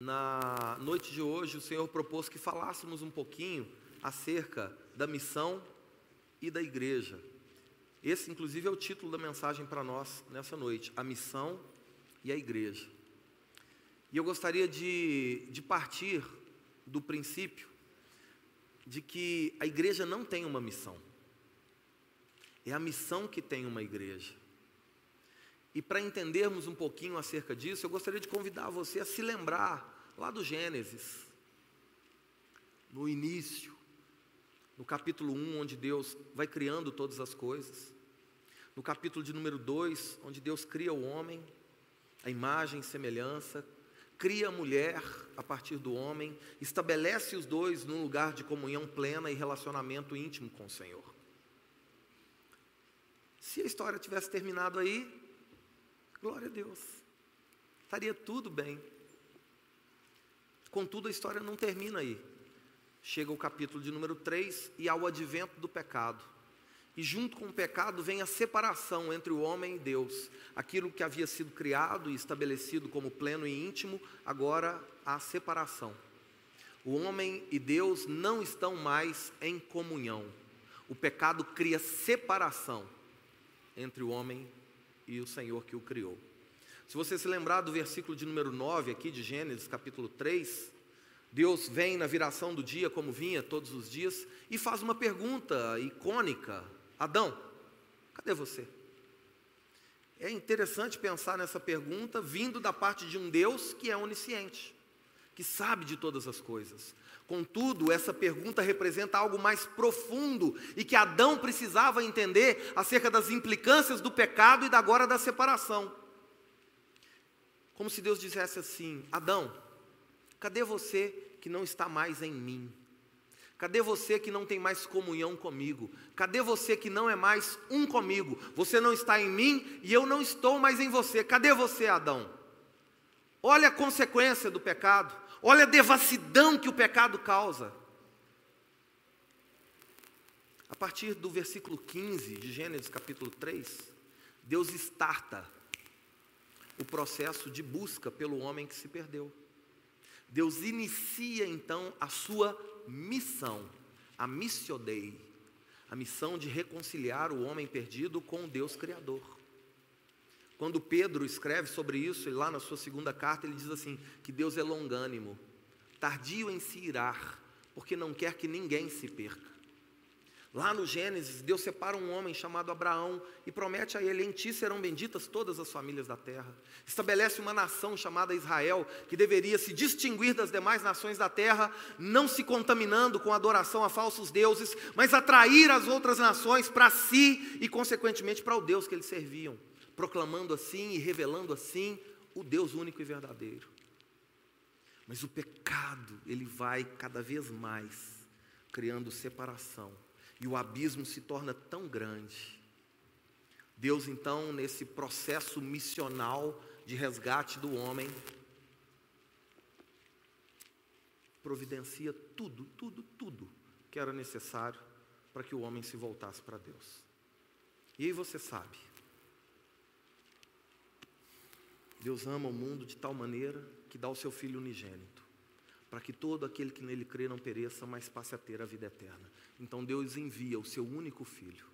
Na noite de hoje, o Senhor propôs que falássemos um pouquinho acerca da missão e da igreja. Esse, inclusive, é o título da mensagem para nós nessa noite: a missão e a igreja. E eu gostaria de, de partir do princípio de que a igreja não tem uma missão, é a missão que tem uma igreja. E para entendermos um pouquinho acerca disso, eu gostaria de convidar você a se lembrar lá do Gênesis, no início, no capítulo 1, onde Deus vai criando todas as coisas, no capítulo de número 2, onde Deus cria o homem, a imagem e semelhança, cria a mulher a partir do homem, estabelece os dois num lugar de comunhão plena e relacionamento íntimo com o Senhor. Se a história tivesse terminado aí, Glória a Deus. Estaria tudo bem. Contudo, a história não termina aí. Chega o capítulo de número 3 e há o advento do pecado. E junto com o pecado vem a separação entre o homem e Deus. Aquilo que havia sido criado e estabelecido como pleno e íntimo, agora há separação. O homem e Deus não estão mais em comunhão. O pecado cria separação entre o homem e o Senhor que o criou. Se você se lembrar do versículo de número 9 aqui de Gênesis, capítulo 3, Deus vem na viração do dia, como vinha todos os dias, e faz uma pergunta icônica: Adão, cadê você? É interessante pensar nessa pergunta vindo da parte de um Deus que é onisciente, que sabe de todas as coisas. Contudo, essa pergunta representa algo mais profundo e que Adão precisava entender acerca das implicâncias do pecado e da agora da separação. Como se Deus dissesse assim: Adão, cadê você que não está mais em mim? Cadê você que não tem mais comunhão comigo? Cadê você que não é mais um comigo? Você não está em mim e eu não estou mais em você. Cadê você, Adão? Olha a consequência do pecado. Olha a devassidão que o pecado causa. A partir do versículo 15 de Gênesis capítulo 3, Deus starta o processo de busca pelo homem que se perdeu. Deus inicia então a sua missão, a missio Dei, a missão de reconciliar o homem perdido com o Deus Criador. Quando Pedro escreve sobre isso, lá na sua segunda carta, ele diz assim: que Deus é longânimo, tardio em se irar, porque não quer que ninguém se perca. Lá no Gênesis, Deus separa um homem chamado Abraão e promete a ele: em ti serão benditas todas as famílias da terra. Estabelece uma nação chamada Israel, que deveria se distinguir das demais nações da terra, não se contaminando com adoração a falsos deuses, mas atrair as outras nações para si e, consequentemente, para o Deus que eles serviam proclamando assim e revelando assim o Deus único e verdadeiro. Mas o pecado, ele vai cada vez mais criando separação, e o abismo se torna tão grande. Deus, então, nesse processo missional de resgate do homem, providencia tudo, tudo, tudo que era necessário para que o homem se voltasse para Deus. E aí você sabe, Deus ama o mundo de tal maneira que dá o seu Filho unigênito, para que todo aquele que nele crê não pereça, mas passe a ter a vida eterna. Então Deus envia o seu único Filho.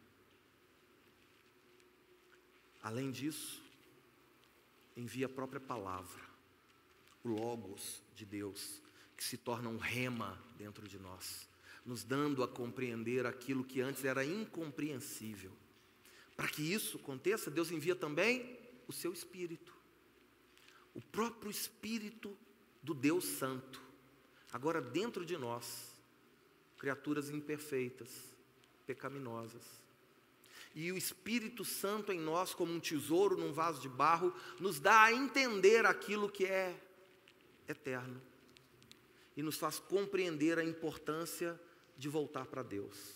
Além disso, envia a própria palavra, o Logos de Deus, que se torna um rema dentro de nós, nos dando a compreender aquilo que antes era incompreensível. Para que isso aconteça, Deus envia também o seu Espírito o próprio Espírito do Deus Santo, agora dentro de nós, criaturas imperfeitas, pecaminosas. E o Espírito Santo em nós, como um tesouro num vaso de barro, nos dá a entender aquilo que é eterno e nos faz compreender a importância de voltar para Deus,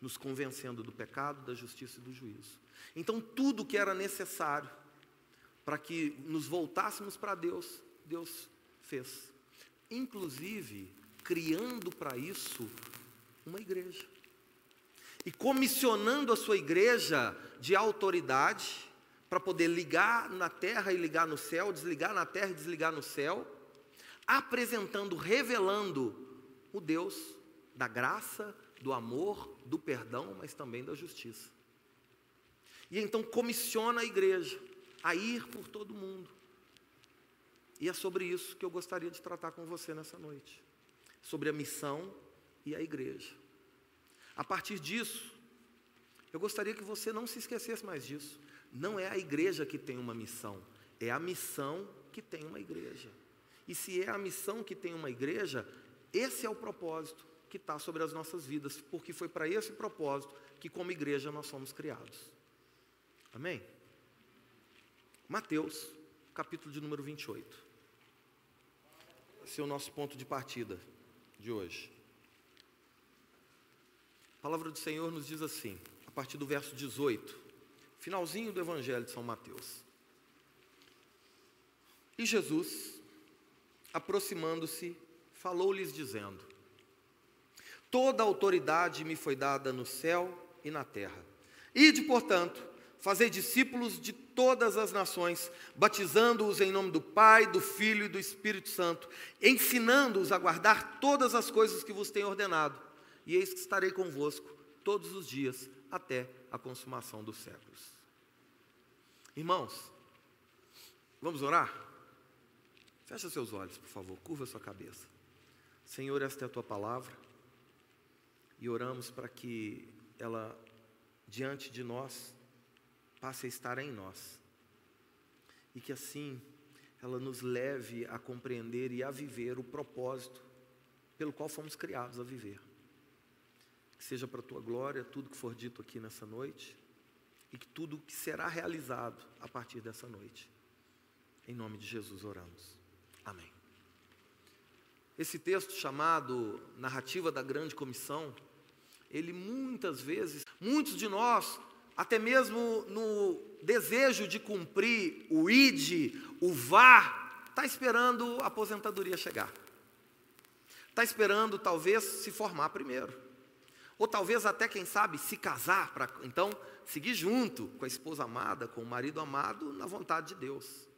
nos convencendo do pecado, da justiça e do juízo. Então, tudo que era necessário para que nos voltássemos para Deus, Deus fez. Inclusive, criando para isso uma igreja. E comissionando a sua igreja de autoridade, para poder ligar na terra e ligar no céu, desligar na terra e desligar no céu, apresentando, revelando o Deus da graça, do amor, do perdão, mas também da justiça. E então comissiona a igreja a ir por todo mundo. E é sobre isso que eu gostaria de tratar com você nessa noite. Sobre a missão e a igreja. A partir disso, eu gostaria que você não se esquecesse mais disso. Não é a igreja que tem uma missão, é a missão que tem uma igreja. E se é a missão que tem uma igreja, esse é o propósito que está sobre as nossas vidas, porque foi para esse propósito que, como igreja, nós somos criados. Amém? Mateus, capítulo de número 28. Esse é o nosso ponto de partida de hoje. A palavra do Senhor nos diz assim, a partir do verso 18, finalzinho do Evangelho de São Mateus. E Jesus, aproximando-se, falou-lhes dizendo: Toda autoridade me foi dada no céu e na terra. Ide, portanto, fazei discípulos de todas as nações, batizando-os em nome do Pai, do Filho e do Espírito Santo, ensinando-os a guardar todas as coisas que vos tenho ordenado. E eis que estarei convosco todos os dias até a consumação dos séculos. Irmãos, vamos orar? Fecha seus olhos, por favor, curva sua cabeça. Senhor, esta é a tua palavra. E oramos para que ela diante de nós passe a estar em nós. E que assim ela nos leve a compreender e a viver o propósito pelo qual fomos criados a viver. Que seja para a tua glória tudo que for dito aqui nessa noite e que tudo que será realizado a partir dessa noite. Em nome de Jesus oramos. Amém. Esse texto chamado Narrativa da Grande Comissão, ele muitas vezes, muitos de nós até mesmo no desejo de cumprir o ID, o VAR, está esperando a aposentadoria chegar. Está esperando talvez se formar primeiro. Ou talvez até, quem sabe, se casar, para então seguir junto com a esposa amada, com o marido amado, na vontade de Deus.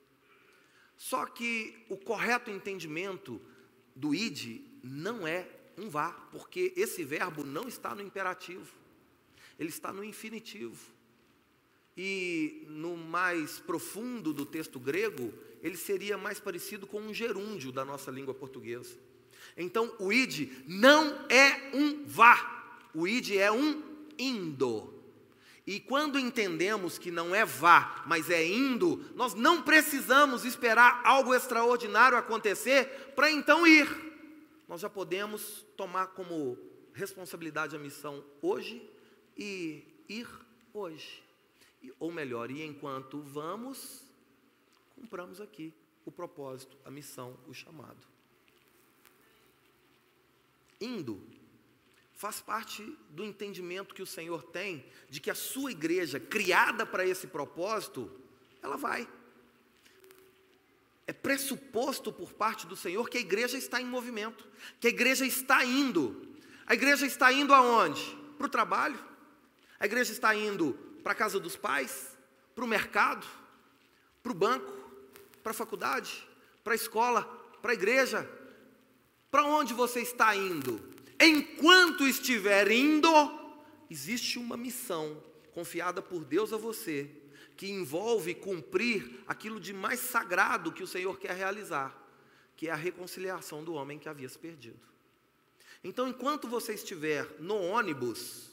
Só que o correto entendimento do id não é um vá, porque esse verbo não está no imperativo ele está no infinitivo. E no mais profundo do texto grego, ele seria mais parecido com um gerúndio da nossa língua portuguesa. Então, o id não é um vá, o id é um indo. E quando entendemos que não é vá, mas é indo, nós não precisamos esperar algo extraordinário acontecer para então ir. Nós já podemos tomar como responsabilidade a missão hoje e ir hoje. Ou melhor, e enquanto vamos, cumpramos aqui o propósito, a missão, o chamado. Indo faz parte do entendimento que o Senhor tem de que a sua igreja, criada para esse propósito, ela vai. É pressuposto por parte do Senhor que a igreja está em movimento, que a igreja está indo. A igreja está indo aonde? Para o trabalho, a igreja está indo para a casa dos pais, para o mercado, para o banco, para a faculdade, para a escola, para a igreja. Para onde você está indo? Enquanto estiver indo, existe uma missão confiada por Deus a você, que envolve cumprir aquilo de mais sagrado que o Senhor quer realizar, que é a reconciliação do homem que havia se perdido. Então, enquanto você estiver no ônibus,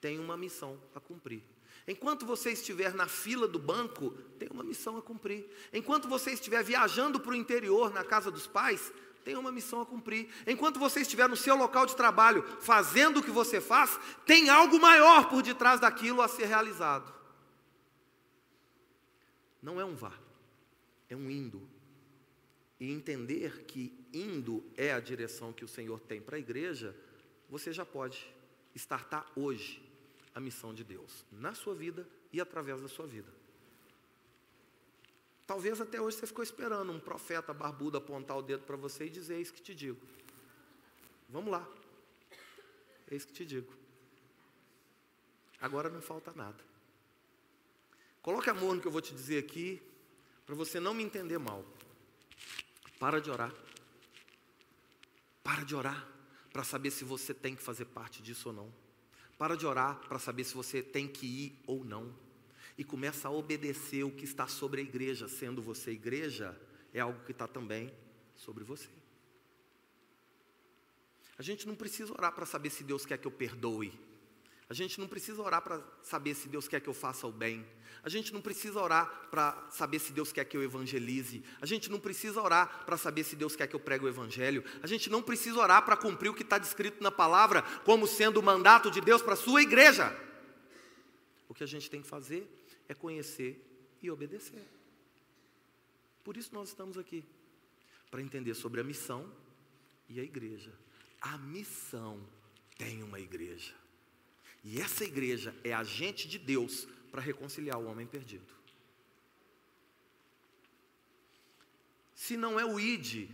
tem uma missão a cumprir. Enquanto você estiver na fila do banco, tem uma missão a cumprir. Enquanto você estiver viajando para o interior, na casa dos pais, tem uma missão a cumprir. Enquanto você estiver no seu local de trabalho, fazendo o que você faz, tem algo maior por detrás daquilo a ser realizado. Não é um vá, é um indo. E entender que indo é a direção que o Senhor tem para a igreja, você já pode estartar hoje a missão de Deus na sua vida e através da sua vida. Talvez até hoje você ficou esperando um profeta barbudo apontar o dedo para você e dizer: Eis que te digo. Vamos lá. Eis que te digo. Agora não falta nada. Coloque amor no que eu vou te dizer aqui, para você não me entender mal. Para de orar. Para de orar para saber se você tem que fazer parte disso ou não. Para de orar para saber se você tem que ir ou não. E começa a obedecer o que está sobre a igreja, sendo você igreja, é algo que está também sobre você. A gente não precisa orar para saber se Deus quer que eu perdoe. A gente não precisa orar para saber se Deus quer que eu faça o bem. A gente não precisa orar para saber se Deus quer que eu evangelize. A gente não precisa orar para saber se Deus quer que eu pregue o evangelho. A gente não precisa orar para cumprir o que está descrito na palavra como sendo o mandato de Deus para a sua igreja. O que a gente tem que fazer é conhecer e obedecer. Por isso nós estamos aqui para entender sobre a missão e a igreja. A missão tem uma igreja. E essa igreja é agente de Deus para reconciliar o homem perdido. Se não é o ID,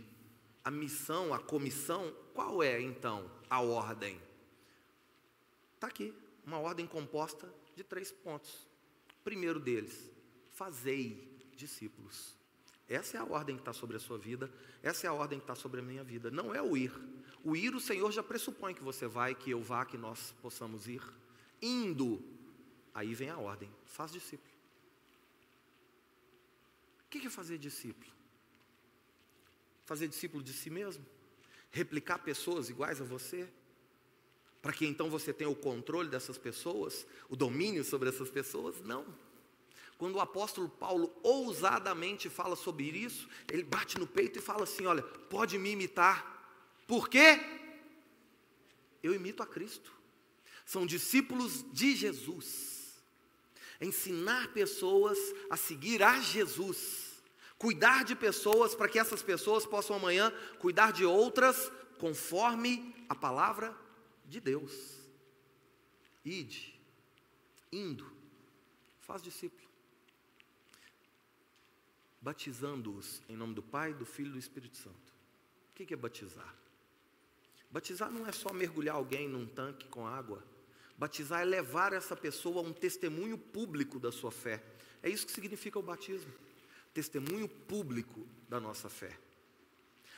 a missão, a comissão, qual é então a ordem? Está aqui, uma ordem composta de três pontos. Primeiro deles, fazei discípulos. Essa é a ordem que está sobre a sua vida, essa é a ordem que está sobre a minha vida. Não é o ir. O ir, o Senhor já pressupõe que você vai, que eu vá, que nós possamos ir. Indo, aí vem a ordem: faz discípulo. O que é fazer discípulo? Fazer discípulo de si mesmo? Replicar pessoas iguais a você? Para que então você tenha o controle dessas pessoas, o domínio sobre essas pessoas? Não. Quando o apóstolo Paulo ousadamente fala sobre isso, ele bate no peito e fala assim: Olha, pode me imitar. Por quê? Eu imito a Cristo. São discípulos de Jesus. Ensinar pessoas a seguir a Jesus. Cuidar de pessoas para que essas pessoas possam amanhã cuidar de outras conforme a palavra de Deus. Ide, indo, faz discípulo batizando-os em nome do Pai, do Filho e do Espírito Santo. O que é batizar? Batizar não é só mergulhar alguém num tanque com água. Batizar é levar essa pessoa a um testemunho público da sua fé. É isso que significa o batismo. Testemunho público da nossa fé.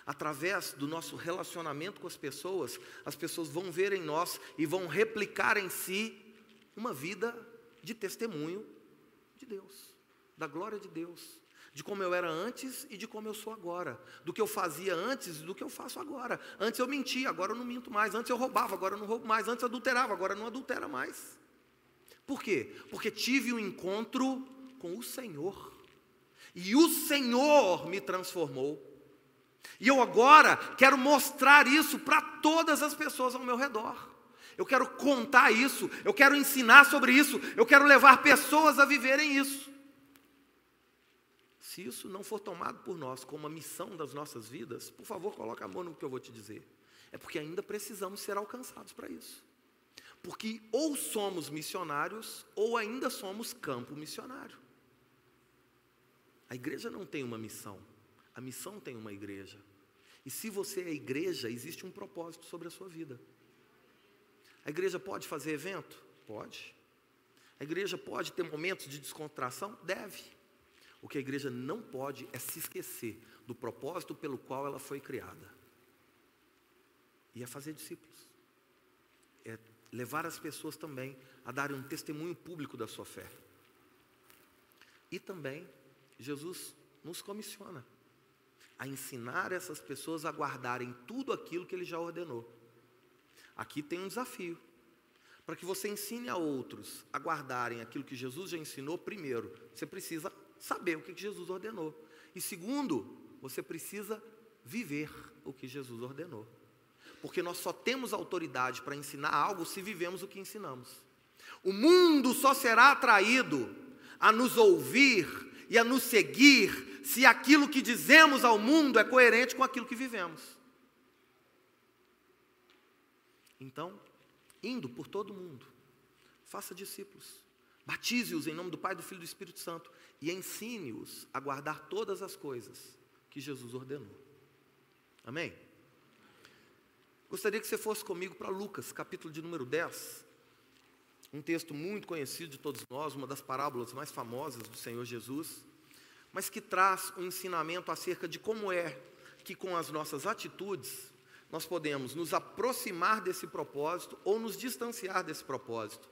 Através do nosso relacionamento com as pessoas, as pessoas vão ver em nós e vão replicar em si uma vida de testemunho de Deus, da glória de Deus de como eu era antes e de como eu sou agora, do que eu fazia antes e do que eu faço agora. Antes eu mentia, agora eu não minto mais. Antes eu roubava, agora eu não roubo mais. Antes eu adulterava, agora eu não adultera mais. Por quê? Porque tive um encontro com o Senhor. E o Senhor me transformou. E eu agora quero mostrar isso para todas as pessoas ao meu redor. Eu quero contar isso, eu quero ensinar sobre isso, eu quero levar pessoas a viverem isso. Se isso não for tomado por nós como a missão das nossas vidas, por favor, coloque a mão no que eu vou te dizer. É porque ainda precisamos ser alcançados para isso. Porque ou somos missionários ou ainda somos campo missionário. A igreja não tem uma missão, a missão tem uma igreja. E se você é igreja, existe um propósito sobre a sua vida. A igreja pode fazer evento? Pode. A igreja pode ter momentos de descontração? Deve. O que a igreja não pode é se esquecer do propósito pelo qual ela foi criada. E é fazer discípulos. É levar as pessoas também a darem um testemunho público da sua fé. E também, Jesus nos comissiona a ensinar essas pessoas a guardarem tudo aquilo que ele já ordenou. Aqui tem um desafio. Para que você ensine a outros a guardarem aquilo que Jesus já ensinou, primeiro, você precisa saber o que Jesus ordenou. E segundo, você precisa viver o que Jesus ordenou. Porque nós só temos autoridade para ensinar algo se vivemos o que ensinamos. O mundo só será atraído a nos ouvir e a nos seguir se aquilo que dizemos ao mundo é coerente com aquilo que vivemos. Então, indo por todo mundo, faça discípulos. Batize-os em nome do Pai, do Filho e do Espírito Santo e ensine-os a guardar todas as coisas que Jesus ordenou. Amém? Gostaria que você fosse comigo para Lucas, capítulo de número 10. Um texto muito conhecido de todos nós, uma das parábolas mais famosas do Senhor Jesus, mas que traz um ensinamento acerca de como é que com as nossas atitudes nós podemos nos aproximar desse propósito ou nos distanciar desse propósito.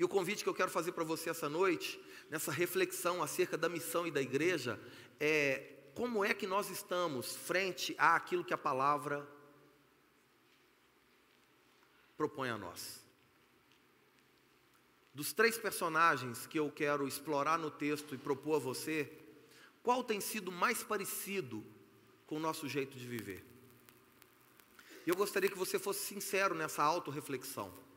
E o convite que eu quero fazer para você essa noite, nessa reflexão acerca da missão e da igreja, é como é que nós estamos frente àquilo que a palavra propõe a nós. Dos três personagens que eu quero explorar no texto e propor a você, qual tem sido mais parecido com o nosso jeito de viver? Eu gostaria que você fosse sincero nessa autorreflexão.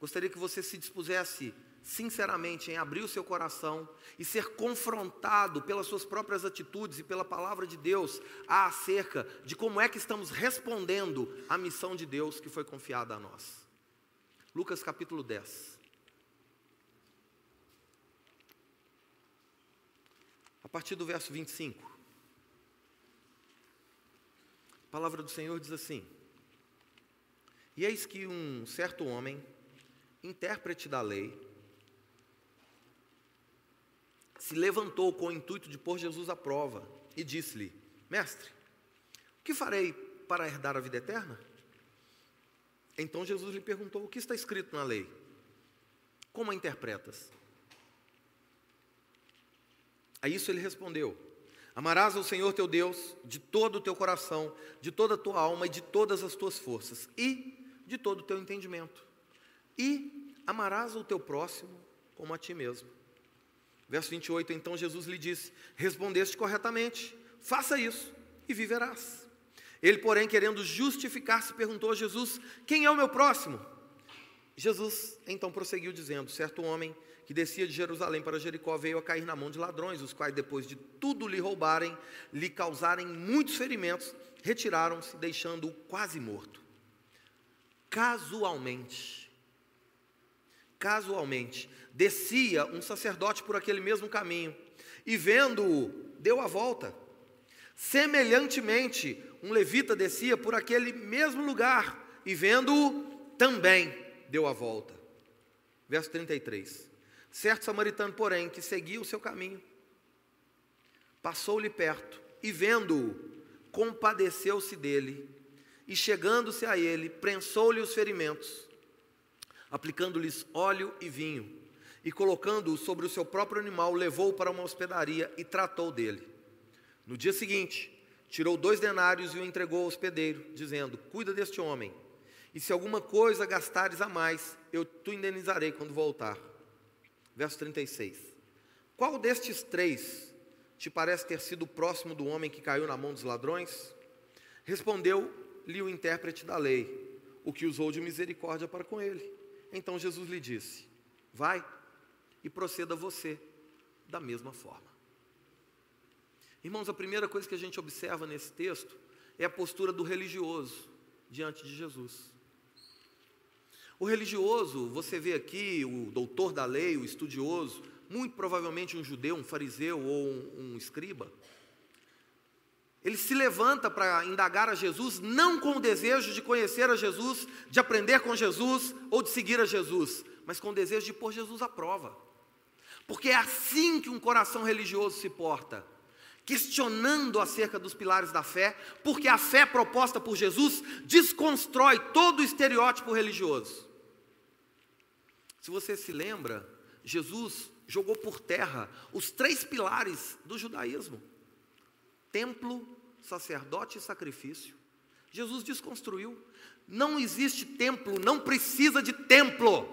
Gostaria que você se dispusesse sinceramente em abrir o seu coração e ser confrontado pelas suas próprias atitudes e pela palavra de Deus acerca de como é que estamos respondendo à missão de Deus que foi confiada a nós. Lucas capítulo 10. A partir do verso 25. A palavra do Senhor diz assim: E eis que um certo homem, intérprete da lei, se levantou com o intuito de pôr Jesus à prova e disse-lhe: Mestre, o que farei para herdar a vida eterna? Então Jesus lhe perguntou: O que está escrito na lei? Como a interpretas? A isso ele respondeu: Amarás ao Senhor teu Deus de todo o teu coração, de toda a tua alma e de todas as tuas forças, e de todo o teu entendimento. E amarás o teu próximo como a ti mesmo. Verso 28, então Jesus lhe disse: Respondeste corretamente, faça isso e viverás. Ele, porém, querendo justificar-se, perguntou a Jesus: Quem é o meu próximo? Jesus então prosseguiu dizendo: Certo homem que descia de Jerusalém para Jericó veio a cair na mão de ladrões, os quais, depois de tudo lhe roubarem, lhe causarem muitos ferimentos, retiraram-se, deixando-o quase morto. Casualmente, casualmente, descia um sacerdote por aquele mesmo caminho, e vendo-o, deu a volta. Semelhantemente, um levita descia por aquele mesmo lugar, e vendo-o, também deu a volta. Verso 33. Certo samaritano, porém, que seguia o seu caminho, passou-lhe perto e, vendo-o, compadeceu-se dele e, chegando-se a ele, prensou-lhe os ferimentos, aplicando-lhes óleo e vinho, e colocando-o sobre o seu próprio animal, levou-o para uma hospedaria e tratou dele. No dia seguinte, tirou dois denários e o entregou ao hospedeiro, dizendo: Cuida deste homem, e se alguma coisa gastares a mais, eu te indenizarei quando voltar verso 36. Qual destes três te parece ter sido próximo do homem que caiu na mão dos ladrões? Respondeu-lhe o intérprete da lei, o que usou de misericórdia para com ele. Então Jesus lhe disse: Vai e proceda você da mesma forma. Irmãos, a primeira coisa que a gente observa nesse texto é a postura do religioso diante de Jesus. O religioso, você vê aqui o doutor da lei, o estudioso, muito provavelmente um judeu, um fariseu ou um, um escriba. Ele se levanta para indagar a Jesus, não com o desejo de conhecer a Jesus, de aprender com Jesus ou de seguir a Jesus, mas com o desejo de pôr Jesus à prova. Porque é assim que um coração religioso se porta questionando acerca dos pilares da fé, porque a fé proposta por Jesus desconstrói todo o estereótipo religioso. Se você se lembra, Jesus jogou por terra os três pilares do judaísmo: templo, sacerdote e sacrifício. Jesus desconstruiu. Não existe templo, não precisa de templo.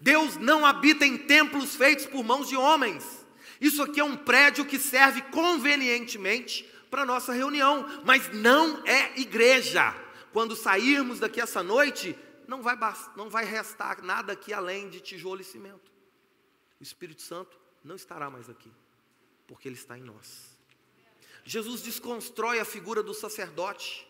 Deus não habita em templos feitos por mãos de homens. Isso aqui é um prédio que serve convenientemente para nossa reunião, mas não é igreja. Quando sairmos daqui essa noite, não vai, não vai restar nada aqui além de tijolo e cimento. O Espírito Santo não estará mais aqui, porque Ele está em nós. Jesus desconstrói a figura do sacerdote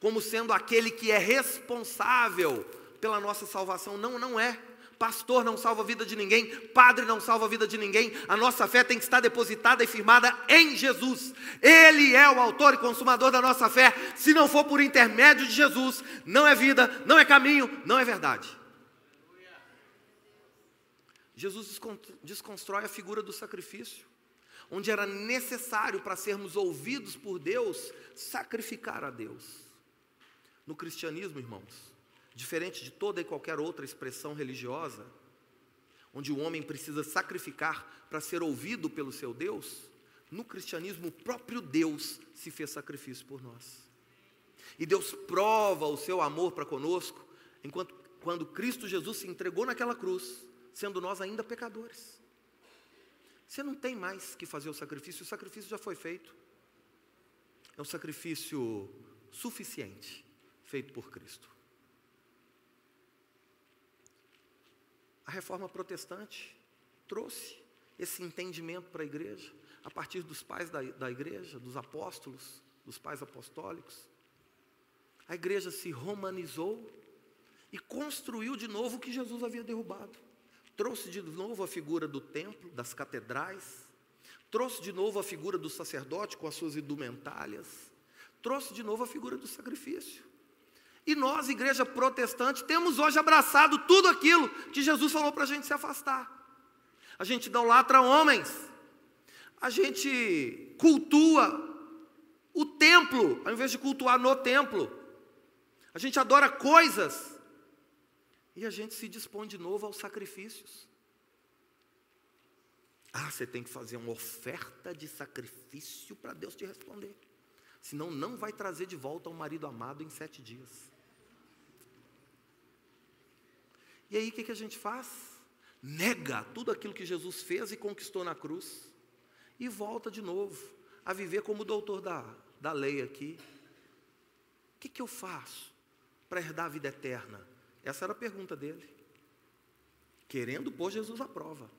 como sendo aquele que é responsável pela nossa salvação. Não, não é. Pastor não salva a vida de ninguém, padre não salva a vida de ninguém. A nossa fé tem que estar depositada e firmada em Jesus. Ele é o autor e consumador da nossa fé. Se não for por intermédio de Jesus, não é vida, não é caminho, não é verdade. Jesus desconstrói a figura do sacrifício, onde era necessário para sermos ouvidos por Deus, sacrificar a Deus. No cristianismo, irmãos, diferente de toda e qualquer outra expressão religiosa, onde o homem precisa sacrificar para ser ouvido pelo seu Deus, no cristianismo o próprio Deus se fez sacrifício por nós. E Deus prova o seu amor para conosco, enquanto quando Cristo Jesus se entregou naquela cruz, sendo nós ainda pecadores. Você não tem mais que fazer o sacrifício, o sacrifício já foi feito. É um sacrifício suficiente, feito por Cristo. A reforma protestante trouxe esse entendimento para a igreja, a partir dos pais da, da igreja, dos apóstolos, dos pais apostólicos. A igreja se romanizou e construiu de novo o que Jesus havia derrubado. Trouxe de novo a figura do templo, das catedrais, trouxe de novo a figura do sacerdote com as suas indumentárias, trouxe de novo a figura do sacrifício. E nós, igreja protestante, temos hoje abraçado tudo aquilo que Jesus falou para a gente se afastar. A gente idolatra homens, a gente cultua o templo, ao invés de cultuar no templo. A gente adora coisas e a gente se dispõe de novo aos sacrifícios. Ah, você tem que fazer uma oferta de sacrifício para Deus te responder. Senão, não vai trazer de volta o marido amado em sete dias. E aí, o que, que a gente faz? Nega tudo aquilo que Jesus fez e conquistou na cruz. E volta de novo a viver como o doutor da, da lei aqui. O que, que eu faço para herdar a vida eterna? Essa era a pergunta dele. Querendo pôr Jesus à prova.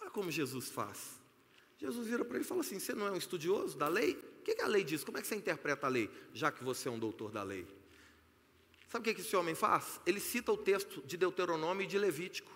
Olha como Jesus faz. Jesus vira para ele e fala assim: Você não é um estudioso da lei? O que, que a lei diz? Como é que você interpreta a lei, já que você é um doutor da lei? Sabe o que, que esse homem faz? Ele cita o texto de Deuteronômio e de Levítico,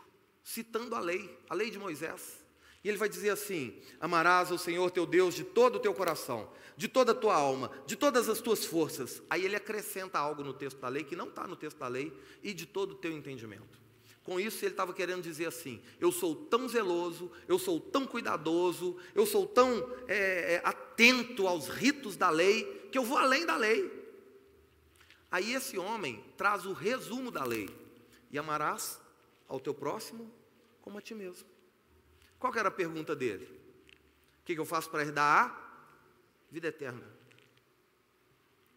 citando a lei, a lei de Moisés. E ele vai dizer assim: Amarás o Senhor teu Deus de todo o teu coração, de toda a tua alma, de todas as tuas forças. Aí ele acrescenta algo no texto da lei que não está no texto da lei e de todo o teu entendimento. Com isso, ele estava querendo dizer assim: eu sou tão zeloso, eu sou tão cuidadoso, eu sou tão é, é, atento aos ritos da lei, que eu vou além da lei. Aí esse homem traz o resumo da lei: e amarás ao teu próximo como a ti mesmo. Qual era a pergunta dele? O que, eu faço para herdar a vida eterna?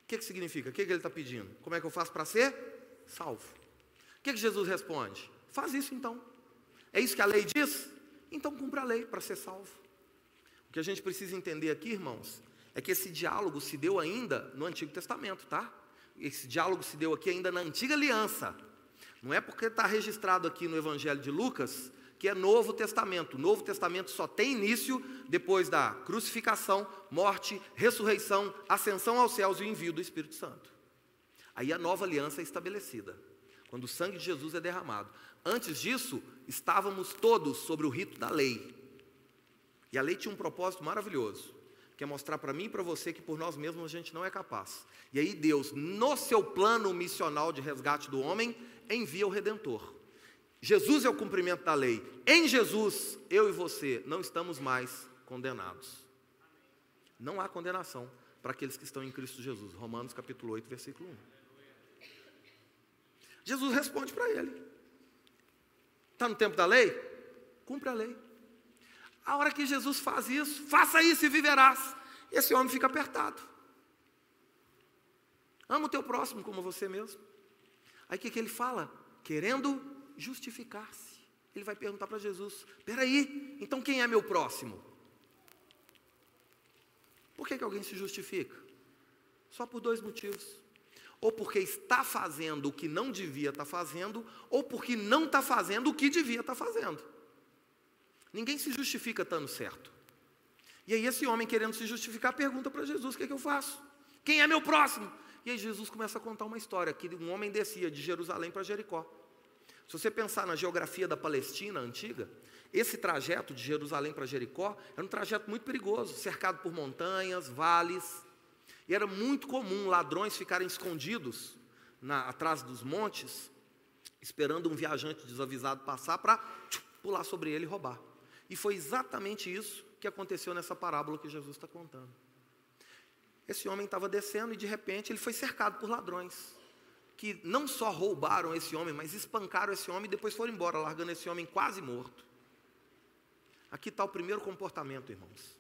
O que, que significa? O que, que ele está pedindo? Como é que eu faço para ser salvo? O que, que Jesus responde? Faz isso então. É isso que a lei diz? Então cumpra a lei para ser salvo. O que a gente precisa entender aqui, irmãos, é que esse diálogo se deu ainda no Antigo Testamento, tá? Esse diálogo se deu aqui ainda na Antiga Aliança. Não é porque está registrado aqui no Evangelho de Lucas que é Novo Testamento. O Novo Testamento só tem início depois da crucificação, morte, ressurreição, ascensão aos céus e o envio do Espírito Santo. Aí a nova aliança é estabelecida, quando o sangue de Jesus é derramado. Antes disso, estávamos todos sobre o rito da lei. E a lei tinha um propósito maravilhoso, que é mostrar para mim e para você que por nós mesmos a gente não é capaz. E aí Deus, no seu plano missional de resgate do homem, envia o redentor. Jesus é o cumprimento da lei. Em Jesus, eu e você não estamos mais condenados. Não há condenação para aqueles que estão em Cristo Jesus. Romanos capítulo 8, versículo 1. Jesus responde para ele: Está no tempo da lei? Cumpre a lei. A hora que Jesus faz isso, faça isso e viverás. Esse homem fica apertado. Ama o teu próximo como você mesmo. Aí o que, que ele fala? Querendo justificar-se. Ele vai perguntar para Jesus: peraí, então quem é meu próximo? Por que, que alguém se justifica? Só por dois motivos. Ou porque está fazendo o que não devia estar fazendo, ou porque não está fazendo o que devia estar fazendo. Ninguém se justifica estando certo. E aí, esse homem querendo se justificar, pergunta para Jesus: o que, é que eu faço? Quem é meu próximo? E aí, Jesus começa a contar uma história: que um homem descia de Jerusalém para Jericó. Se você pensar na geografia da Palestina antiga, esse trajeto de Jerusalém para Jericó era um trajeto muito perigoso, cercado por montanhas, vales, e era muito comum ladrões ficarem escondidos na, atrás dos montes, esperando um viajante desavisado passar para pular sobre ele e roubar. E foi exatamente isso que aconteceu nessa parábola que Jesus está contando. Esse homem estava descendo e de repente ele foi cercado por ladrões. Que não só roubaram esse homem, mas espancaram esse homem e depois foram embora, largando esse homem quase morto. Aqui está o primeiro comportamento, irmãos,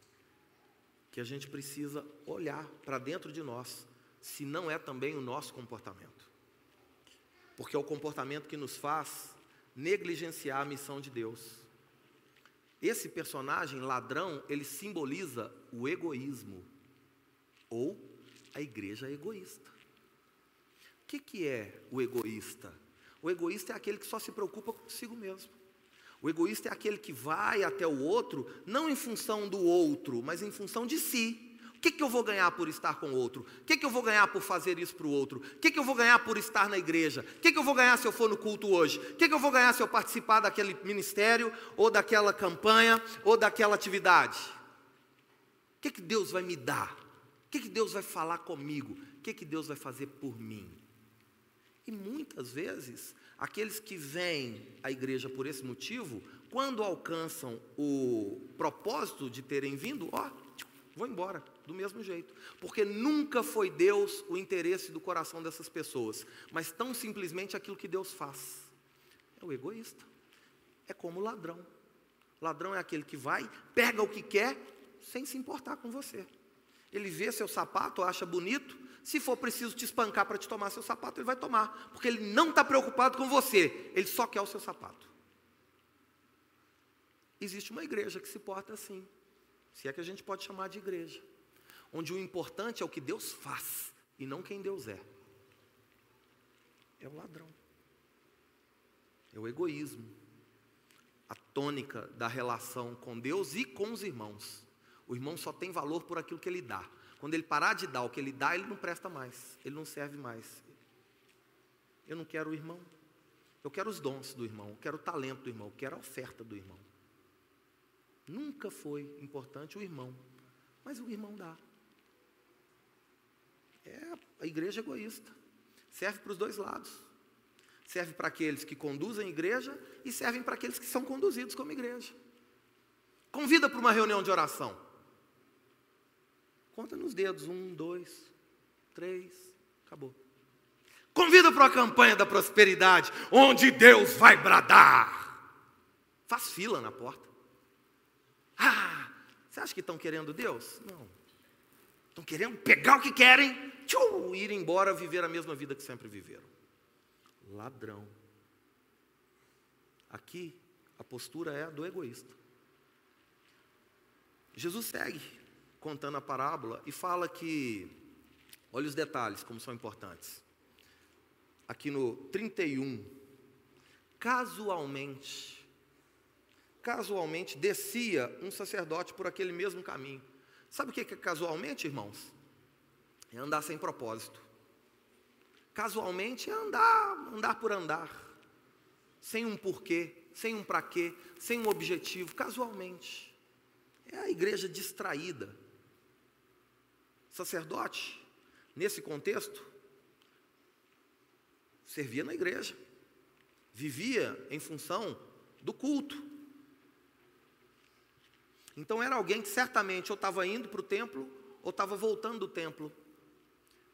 que a gente precisa olhar para dentro de nós, se não é também o nosso comportamento. Porque é o comportamento que nos faz negligenciar a missão de Deus. Esse personagem ladrão, ele simboliza o egoísmo ou a igreja egoísta. O que, que é o egoísta? O egoísta é aquele que só se preocupa consigo mesmo. O egoísta é aquele que vai até o outro, não em função do outro, mas em função de si que, que eu vou ganhar por estar com o outro? O que, que eu vou ganhar por fazer isso para o outro? O que, que eu vou ganhar por estar na igreja? O que, eu vou ganhar se eu for no culto hoje? O que, eu vou ganhar se eu participar daquele ministério, ou daquela campanha, ou daquela atividade? O que, Deus vai me dar? O que, Deus vai falar comigo? O que Deus vai fazer por mim? E muitas vezes, aqueles que vêm à igreja por esse motivo, quando alcançam o propósito de terem vindo, ó, vou embora do mesmo jeito, porque nunca foi Deus o interesse do coração dessas pessoas, mas tão simplesmente aquilo que Deus faz. É o egoísta. É como o ladrão. ladrão é aquele que vai, pega o que quer, sem se importar com você. Ele vê seu sapato, acha bonito, se for preciso te espancar para te tomar seu sapato, ele vai tomar, porque ele não está preocupado com você, ele só quer o seu sapato. Existe uma igreja que se porta assim, se é que a gente pode chamar de igreja onde o importante é o que Deus faz e não quem Deus é. É o ladrão. É o egoísmo. A tônica da relação com Deus e com os irmãos. O irmão só tem valor por aquilo que ele dá. Quando ele parar de dar o que ele dá, ele não presta mais, ele não serve mais. Eu não quero o irmão. Eu quero os dons do irmão, eu quero o talento do irmão, eu quero a oferta do irmão. Nunca foi importante o irmão, mas o irmão dá. É a igreja egoísta. Serve para os dois lados. Serve para aqueles que conduzem a igreja e servem para aqueles que são conduzidos como igreja. Convida para uma reunião de oração. Conta nos dedos, um, dois, três, acabou. Convida para uma campanha da prosperidade, onde Deus vai bradar. Faz fila na porta. Ah, você acha que estão querendo Deus? Não. Estão querendo pegar o que querem tchum, ir embora viver a mesma vida que sempre viveram. Ladrão. Aqui, a postura é a do egoísta. Jesus segue contando a parábola e fala que, olha os detalhes como são importantes. Aqui no 31, casualmente, casualmente descia um sacerdote por aquele mesmo caminho. Sabe o que é casualmente, irmãos? é andar sem propósito. Casualmente é andar, andar por andar, sem um porquê, sem um para quê, sem um objetivo, casualmente. É a igreja distraída. Sacerdote, nesse contexto, servia na igreja, vivia em função do culto. Então era alguém que certamente ou estava indo para o templo ou estava voltando do templo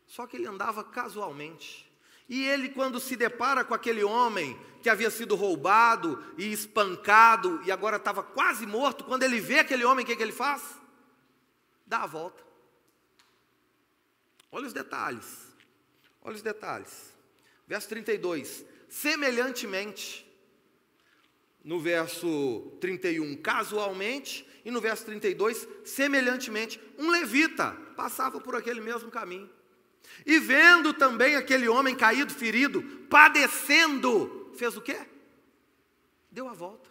só que ele andava casualmente. E ele, quando se depara com aquele homem que havia sido roubado e espancado e agora estava quase morto, quando ele vê aquele homem, o que, que ele faz? Dá a volta. Olha os detalhes. Olha os detalhes. Verso 32. Semelhantemente, no verso 31, casualmente, e no verso 32, semelhantemente, um levita passava por aquele mesmo caminho. E vendo também aquele homem caído, ferido, padecendo, fez o quê? Deu a volta.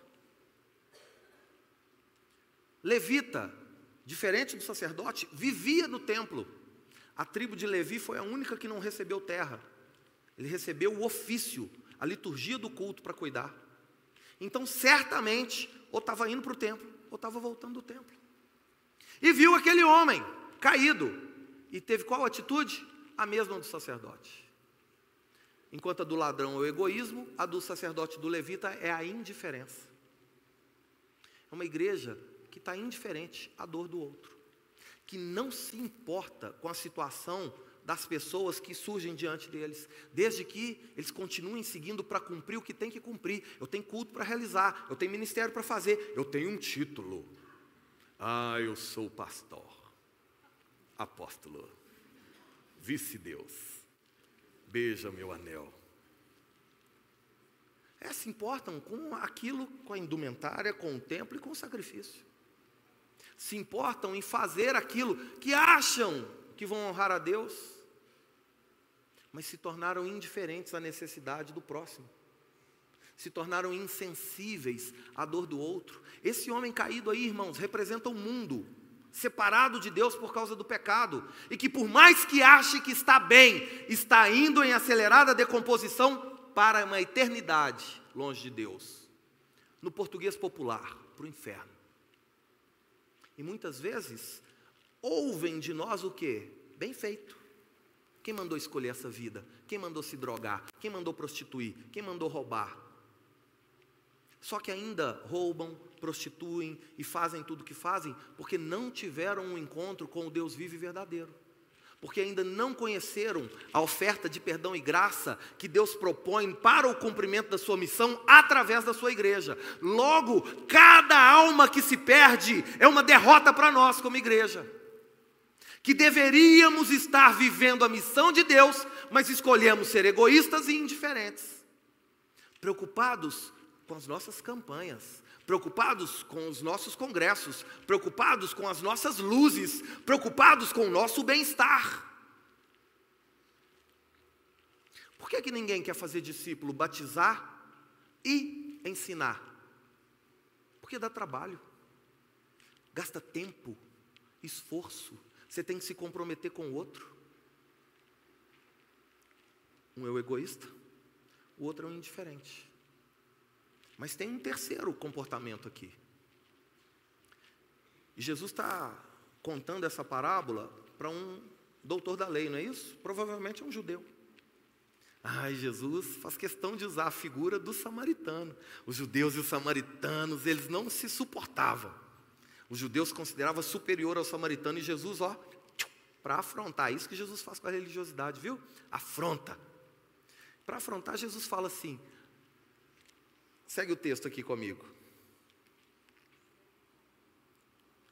Levita, diferente do sacerdote, vivia no templo. A tribo de Levi foi a única que não recebeu terra. Ele recebeu o ofício, a liturgia do culto para cuidar. Então, certamente, ou estava indo para o templo, ou estava voltando do templo. E viu aquele homem caído. E teve qual atitude? a mesma do sacerdote. Enquanto a do ladrão é o egoísmo, a do sacerdote do levita é a indiferença. É uma igreja que está indiferente à dor do outro, que não se importa com a situação das pessoas que surgem diante deles, desde que eles continuem seguindo para cumprir o que tem que cumprir. Eu tenho culto para realizar, eu tenho ministério para fazer, eu tenho um título. Ah, eu sou pastor, apóstolo, vice-deus, beija meu anel. É, se importam com aquilo, com a indumentária, com o templo e com o sacrifício. Se importam em fazer aquilo que acham que vão honrar a Deus, mas se tornaram indiferentes à necessidade do próximo. Se tornaram insensíveis à dor do outro. Esse homem caído aí, irmãos, representa o mundo, separado de Deus por causa do pecado, e que por mais que ache que está bem, está indo em acelerada decomposição para uma eternidade longe de Deus. No português popular, para o inferno. E muitas vezes ouvem de nós o que? Bem feito. Quem mandou escolher essa vida? Quem mandou se drogar? Quem mandou prostituir? Quem mandou roubar? Só que ainda roubam, prostituem e fazem tudo o que fazem porque não tiveram um encontro com o Deus vivo e verdadeiro. Porque ainda não conheceram a oferta de perdão e graça que Deus propõe para o cumprimento da sua missão através da sua igreja. Logo, cada alma que se perde é uma derrota para nós como igreja que deveríamos estar vivendo a missão de Deus, mas escolhemos ser egoístas e indiferentes, preocupados com as nossas campanhas, preocupados com os nossos congressos, preocupados com as nossas luzes, preocupados com o nosso bem-estar. Por que, que ninguém quer fazer discípulo, batizar e ensinar? Porque dá trabalho, gasta tempo, esforço, você tem que se comprometer com o outro. Um é o egoísta, o outro é o indiferente. Mas tem um terceiro comportamento aqui. Jesus está contando essa parábola para um doutor da lei, não é isso? Provavelmente é um judeu. Ai, Jesus faz questão de usar a figura do samaritano. Os judeus e os samaritanos, eles não se suportavam. Os judeus consideravam superior ao samaritano e Jesus, ó, para afrontar, isso que Jesus faz com a religiosidade, viu? Afronta. Para afrontar, Jesus fala assim: segue o texto aqui comigo.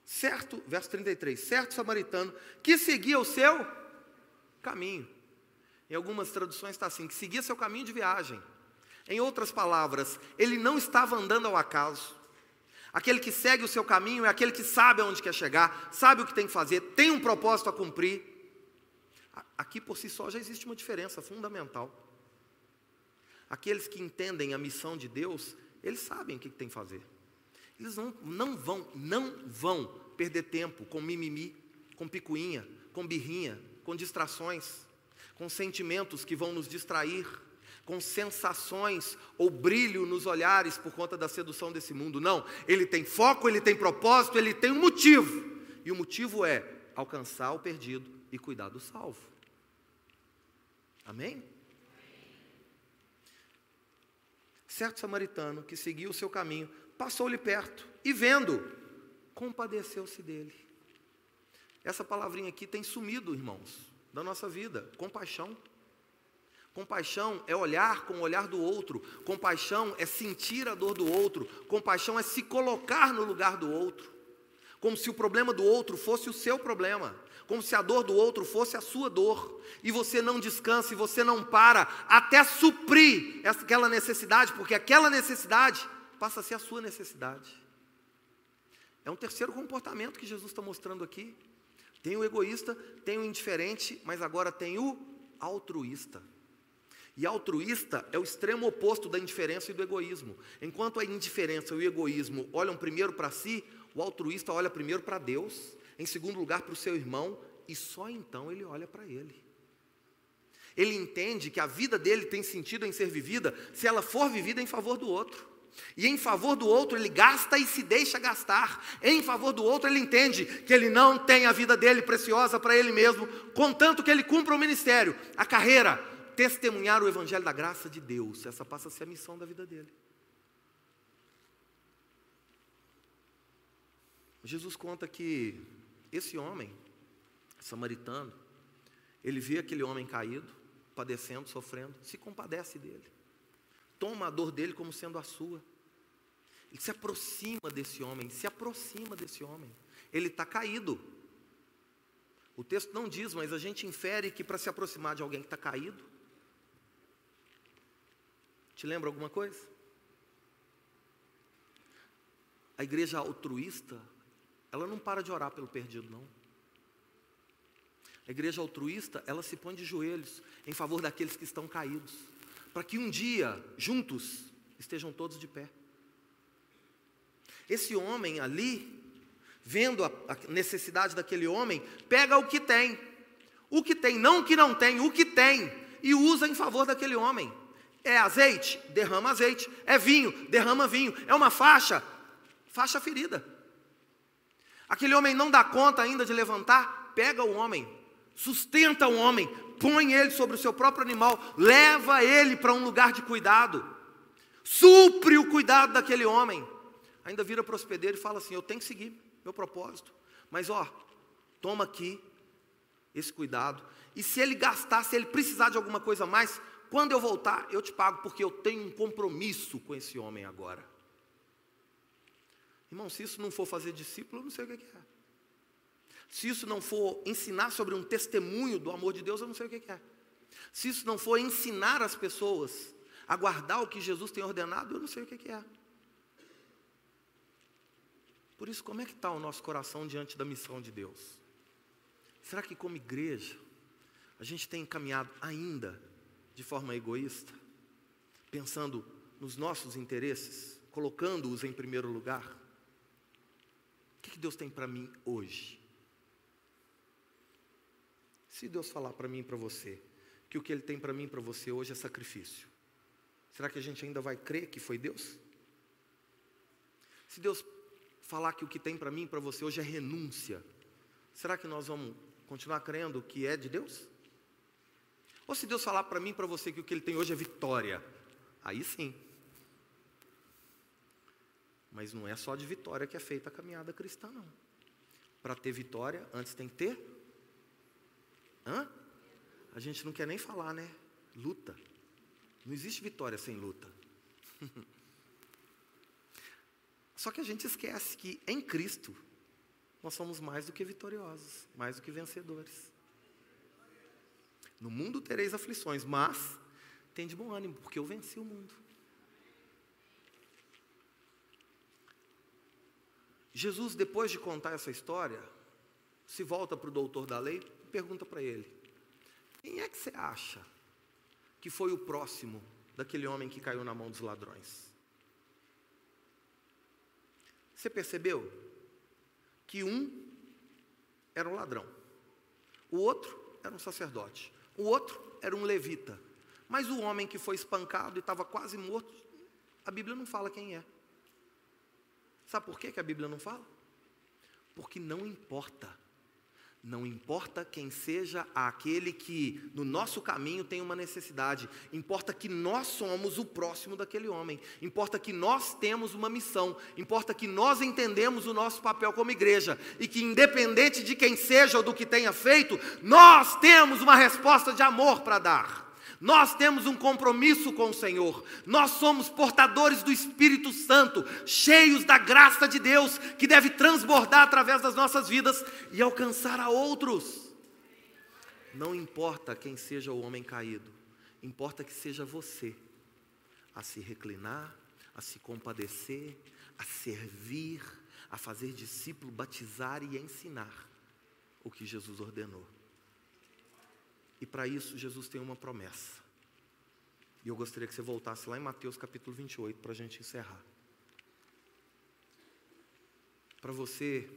Certo, verso 33, certo samaritano que seguia o seu caminho. Em algumas traduções está assim: que seguia seu caminho de viagem. Em outras palavras, ele não estava andando ao acaso. Aquele que segue o seu caminho é aquele que sabe aonde quer chegar, sabe o que tem que fazer, tem um propósito a cumprir. Aqui por si só já existe uma diferença fundamental. Aqueles que entendem a missão de Deus, eles sabem o que tem que fazer. Eles não, não vão, não vão perder tempo com mimimi, com picuinha, com birrinha, com distrações, com sentimentos que vão nos distrair com sensações ou brilho nos olhares por conta da sedução desse mundo. Não, ele tem foco, ele tem propósito, ele tem um motivo. E o motivo é alcançar o perdido e cuidar do salvo. Amém? Certo samaritano que seguiu o seu caminho, passou-lhe perto e vendo, compadeceu-se dele. Essa palavrinha aqui tem sumido, irmãos, da nossa vida, compaixão. Compaixão é olhar com o olhar do outro, compaixão é sentir a dor do outro, compaixão é se colocar no lugar do outro, como se o problema do outro fosse o seu problema, como se a dor do outro fosse a sua dor, e você não descansa e você não para até suprir aquela necessidade, porque aquela necessidade passa a ser a sua necessidade. É um terceiro comportamento que Jesus está mostrando aqui. Tem o egoísta, tem o indiferente, mas agora tem o altruísta. E altruísta é o extremo oposto da indiferença e do egoísmo. Enquanto a indiferença e o egoísmo olham primeiro para si, o altruísta olha primeiro para Deus, em segundo lugar para o seu irmão, e só então ele olha para ele. Ele entende que a vida dele tem sentido em ser vivida se ela for vivida em favor do outro. E em favor do outro ele gasta e se deixa gastar. Em favor do outro ele entende que ele não tem a vida dele preciosa para ele mesmo, contanto que ele cumpra o ministério, a carreira, testemunhar o Evangelho da graça de Deus. Essa passa a ser a missão da vida dele. Jesus conta que esse homem samaritano, ele vê aquele homem caído, padecendo, sofrendo, se compadece dele, toma a dor dele como sendo a sua. Ele se aproxima desse homem, se aproxima desse homem. Ele está caído. O texto não diz, mas a gente infere que para se aproximar de alguém que está caído, te lembra alguma coisa? A igreja altruísta, ela não para de orar pelo perdido, não. A igreja altruísta, ela se põe de joelhos em favor daqueles que estão caídos, para que um dia, juntos, estejam todos de pé. Esse homem ali, vendo a, necessidade daquele homem, pega o que tem, o que tem, não o que não tem, o que tem, e usa em favor daquele homem. É azeite? Derrama azeite. É vinho? Derrama vinho. É uma faixa? Faixa ferida. Aquele homem não dá conta ainda de levantar? Pega o homem, sustenta o homem, põe ele sobre o seu próprio animal, leva ele para um lugar de cuidado, supre o cuidado daquele homem. Ainda vira para o hospedeiro e fala assim: Eu tenho que seguir meu propósito, mas ó, toma aqui esse cuidado. E se ele gastar, se ele precisar de alguma coisa mais, quando eu voltar, eu te pago, porque eu tenho um compromisso com esse homem agora. Irmão, se isso não for fazer discípulo, eu não sei o que é. Se isso não for ensinar sobre um testemunho do amor de Deus, eu não sei o que é. Se isso não for ensinar as pessoas a guardar o que Jesus tem ordenado, eu não sei o que é. Por isso, como é que está o nosso coração diante da missão de Deus? Será que, como igreja, a gente tem caminhado ainda de forma egoísta, pensando nos nossos interesses, colocando-os em primeiro lugar? Que Deus tem para mim hoje? Se Deus falar para mim e para você que o que Ele tem para mim e para você hoje é sacrifício, será que a gente ainda vai crer que foi Deus? Se Deus falar que o que tem para mim e para você hoje é renúncia, será que nós vamos continuar crendo que é de Deus? Ou se Deus falar para mim e para você que o que Ele tem hoje é vitória, aí sim. Mas não é só de vitória que é feita a caminhada cristã, não. Para ter vitória, antes tem que ter Hã? A gente não quer nem falar, né? Luta. Não existe vitória sem luta. Só que a gente esquece que em Cristo nós somos mais do que vitoriosos, mais do que vencedores. No mundo tereis aflições, mas tem de bom ânimo, porque eu venci o mundo. Jesus, depois de contar essa história, se volta para o doutor da lei pergunta para ele: Quem é que você acha que foi o próximo daquele homem que caiu na mão dos ladrões? Você percebeu que um era um ladrão, o outro era um sacerdote, o outro era um levita, mas o homem que foi espancado e estava quase morto, a Bíblia não fala quem é. Sabe por que, a Bíblia não fala? Porque não importa. Não importa quem seja aquele que no nosso caminho tem uma necessidade, importa que nós somos o próximo daquele homem, importa que nós temos uma missão, importa que nós entendemos o nosso papel como igreja. E que, independente de quem seja ou do que tenha feito, nós temos uma resposta de amor para dar. Nós temos um compromisso com o Senhor, nós somos portadores do Espírito Santo, cheios da graça de Deus, que deve transbordar através das nossas vidas e alcançar a outros. Não importa quem seja o homem caído, importa que seja você a se reclinar, a se compadecer, a servir, a fazer discípulo, batizar e ensinar o que Jesus ordenou. E para isso Jesus tem uma promessa. E eu gostaria que você voltasse lá em Mateus capítulo 28 para a gente encerrar. Para você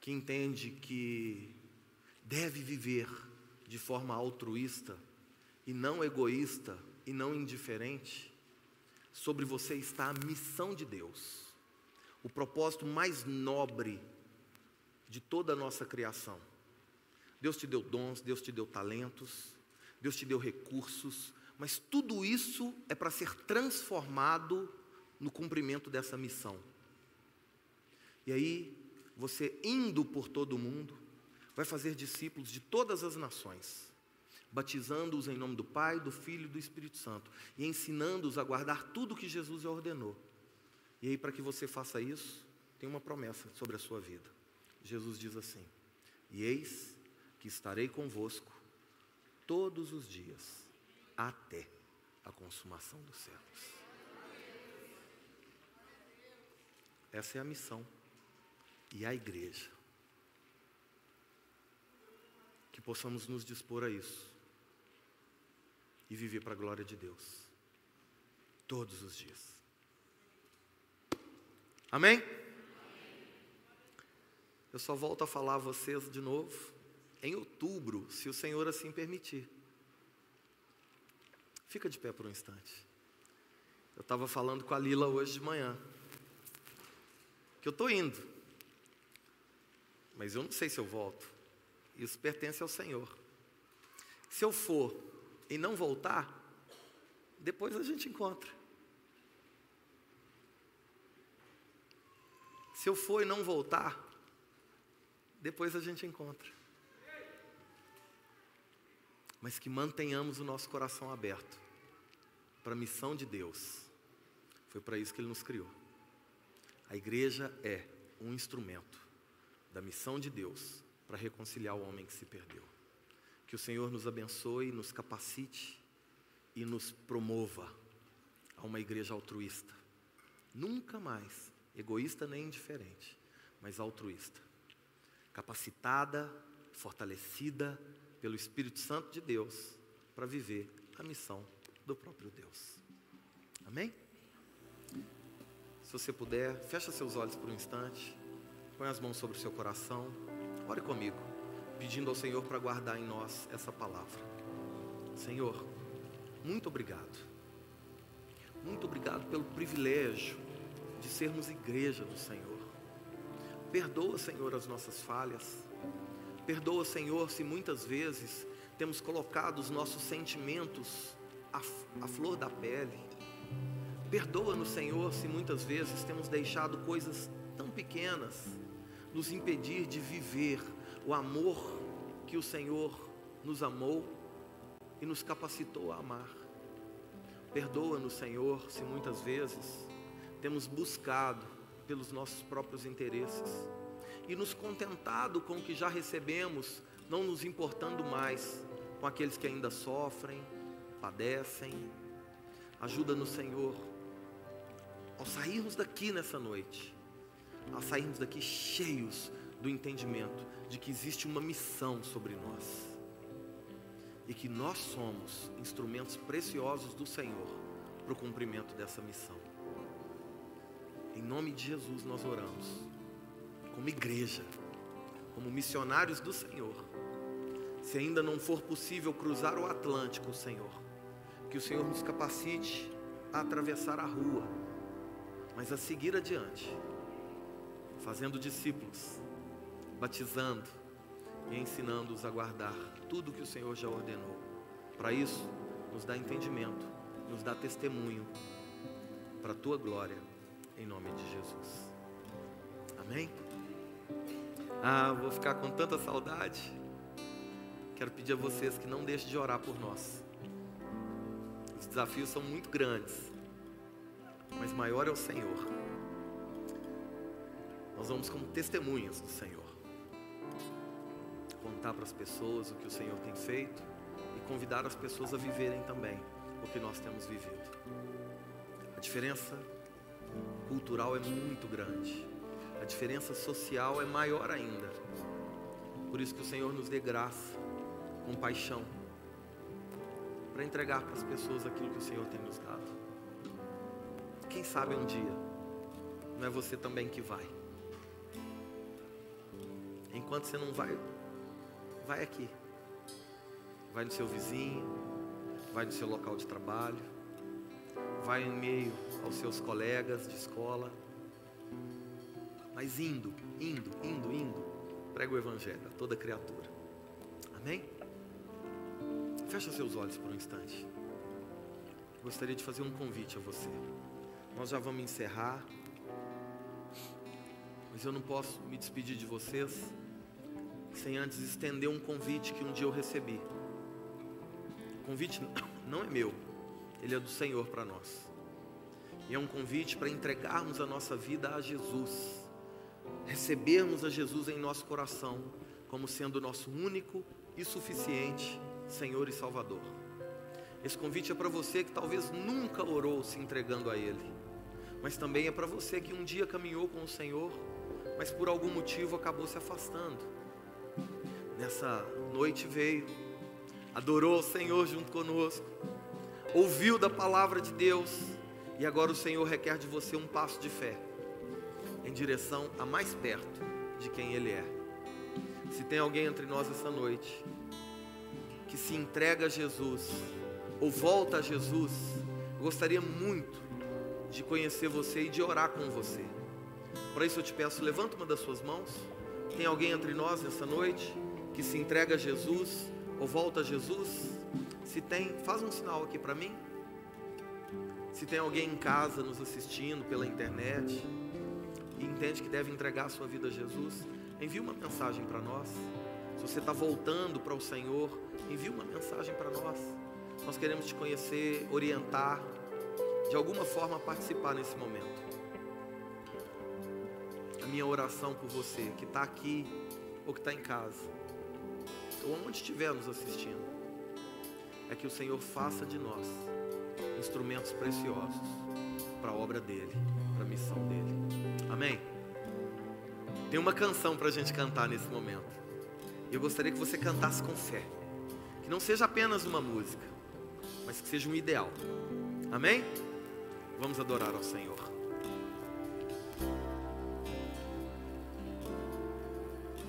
que entende que deve viver de forma altruísta e não egoísta e não indiferente, sobre você está a missão de Deus, o propósito mais nobre de toda a nossa criação. Deus te deu dons, Deus te deu talentos, Deus te deu recursos, mas tudo isso é para ser transformado no cumprimento dessa missão. E aí, você indo por todo o mundo, Vai fazer discípulos de todas as nações, batizando-os em nome do Pai, do Filho e do Espírito Santo, e ensinando-os a guardar tudo que Jesus ordenou. E aí, para que você faça isso, tem uma promessa sobre a sua vida. Jesus diz assim: E eis que estarei convosco todos os dias, até a consumação dos séculos. Essa é a missão. E a igreja. Que possamos nos dispor a isso. E viver para a glória de Deus. Todos os dias. Amém? Eu só volto a falar a vocês de novo em outubro, se o Senhor assim permitir. Fica de pé por um instante. Eu estava falando com a Lila hoje de manhã. Que eu estou indo. Mas eu não sei se eu volto. Isso pertence ao Senhor. Se eu for e não voltar, depois a gente encontra. Se eu for e não voltar, depois a gente encontra. Mas que mantenhamos o nosso coração aberto para a missão de Deus. Foi para isso que Ele nos criou. A igreja é um instrumento da missão de Deus para reconciliar o homem que se perdeu. Que o Senhor nos abençoe, nos capacite e nos promova a uma igreja altruísta. Nunca mais egoísta nem indiferente, mas altruísta, capacitada, fortalecida pelo Espírito Santo de Deus para viver a missão do próprio Deus. Amém? Se você puder, fecha seus olhos por um instante, põe as mãos sobre o seu coração, ore comigo, pedindo ao Senhor para guardar em nós essa palavra. Senhor, muito obrigado. Muito obrigado pelo privilégio de sermos igreja do Senhor. Perdoa, Senhor, as nossas falhas. Perdoa, Senhor, se muitas vezes temos colocado os nossos sentimentos à, à flor da pele. Perdoa-nos, Senhor, se muitas vezes temos deixado coisas tão pequenas nos impedir de viver o amor que o Senhor nos amou e nos capacitou a amar. Perdoa-nos, Senhor, se muitas vezes temos buscado pelos nossos próprios interesses e nos contentado com o que já recebemos, não nos importando mais com aqueles que ainda sofrem, padecem. Ajuda-nos, Senhor, ao sairmos daqui nessa noite, ao sairmos daqui cheios do entendimento de que existe uma missão sobre nós e que nós somos instrumentos preciosos do Senhor para o cumprimento dessa missão. Em nome de Jesus nós oramos, como igreja, como missionários do Senhor. Se ainda não for possível cruzar o Atlântico, Senhor, que o Senhor nos capacite a atravessar a rua, mas a seguir adiante, fazendo discípulos, batizando e ensinando-os a guardar tudo que o Senhor já ordenou. Para isso, nos dá entendimento, nos dá testemunho, para a tua glória em nome de Jesus. Amém? Ah, vou ficar com tanta saudade. Quero pedir a vocês que não deixem de orar por nós. Os desafios são muito grandes, mas maior é o Senhor. Nós vamos como testemunhas do Senhor. Contar para as pessoas o que o Senhor tem feito e convidar as pessoas a viverem também o que nós temos vivido. A diferença cultural é muito grande. A diferença social é maior ainda. Por isso que o Senhor nos dê graça, compaixão, para entregar para as pessoas aquilo que o Senhor tem nos dado. Quem sabe um dia, não é você também que vai. Enquanto você não vai, vai aqui. Vai no seu vizinho, vai no seu local de trabalho vai em meio aos seus colegas de escola, mas indo, indo, indo, indo, prega o Evangelho a toda criatura. Amém? Fecha seus olhos por um instante. Gostaria de fazer um convite a você. Nós já vamos encerrar, mas eu não posso me despedir de vocês sem antes estender um convite que um dia eu recebi. O convite não é meu, ele é do Senhor para nós. E é um convite para entregarmos a nossa vida a Jesus, recebermos a Jesus em nosso coração, como sendo nosso único e suficiente Senhor e Salvador. Esse convite é para você que talvez nunca orou se entregando a Ele, mas também é para você que um dia caminhou com o Senhor, mas por algum motivo acabou se afastando. Nessa noite veio, adorou o Senhor junto conosco, ouviu da palavra de Deus, e agora o Senhor requer de você um passo de fé em direção a mais perto de quem Ele é. Se tem alguém entre nós essa noite que se entrega a Jesus ou volta a Jesus, eu gostaria muito de conhecer você e de orar com você. Para isso eu te peço, levanta uma das suas mãos. Tem alguém entre nós nessa noite que se entrega a Jesus ou volta a Jesus? Se tem, faz um sinal aqui para mim. Se tem alguém em casa nos assistindo pela internet e entende que deve entregar a sua vida a Jesus, envie uma mensagem para nós. Se você está voltando para o Senhor, envie uma mensagem para nós. Nós queremos te conhecer, orientar, de alguma forma participar nesse momento. A minha oração por você que está aqui ou que está em casa, ou onde estiver nos assistindo, é que o Senhor faça de nós instrumentos preciosos para a obra dele, para a missão dele. Amém? Tem uma canção para a gente cantar nesse momento. Eu gostaria que você cantasse com fé. Que não seja apenas uma música, mas que seja um ideal. Amém? Vamos adorar ao Senhor.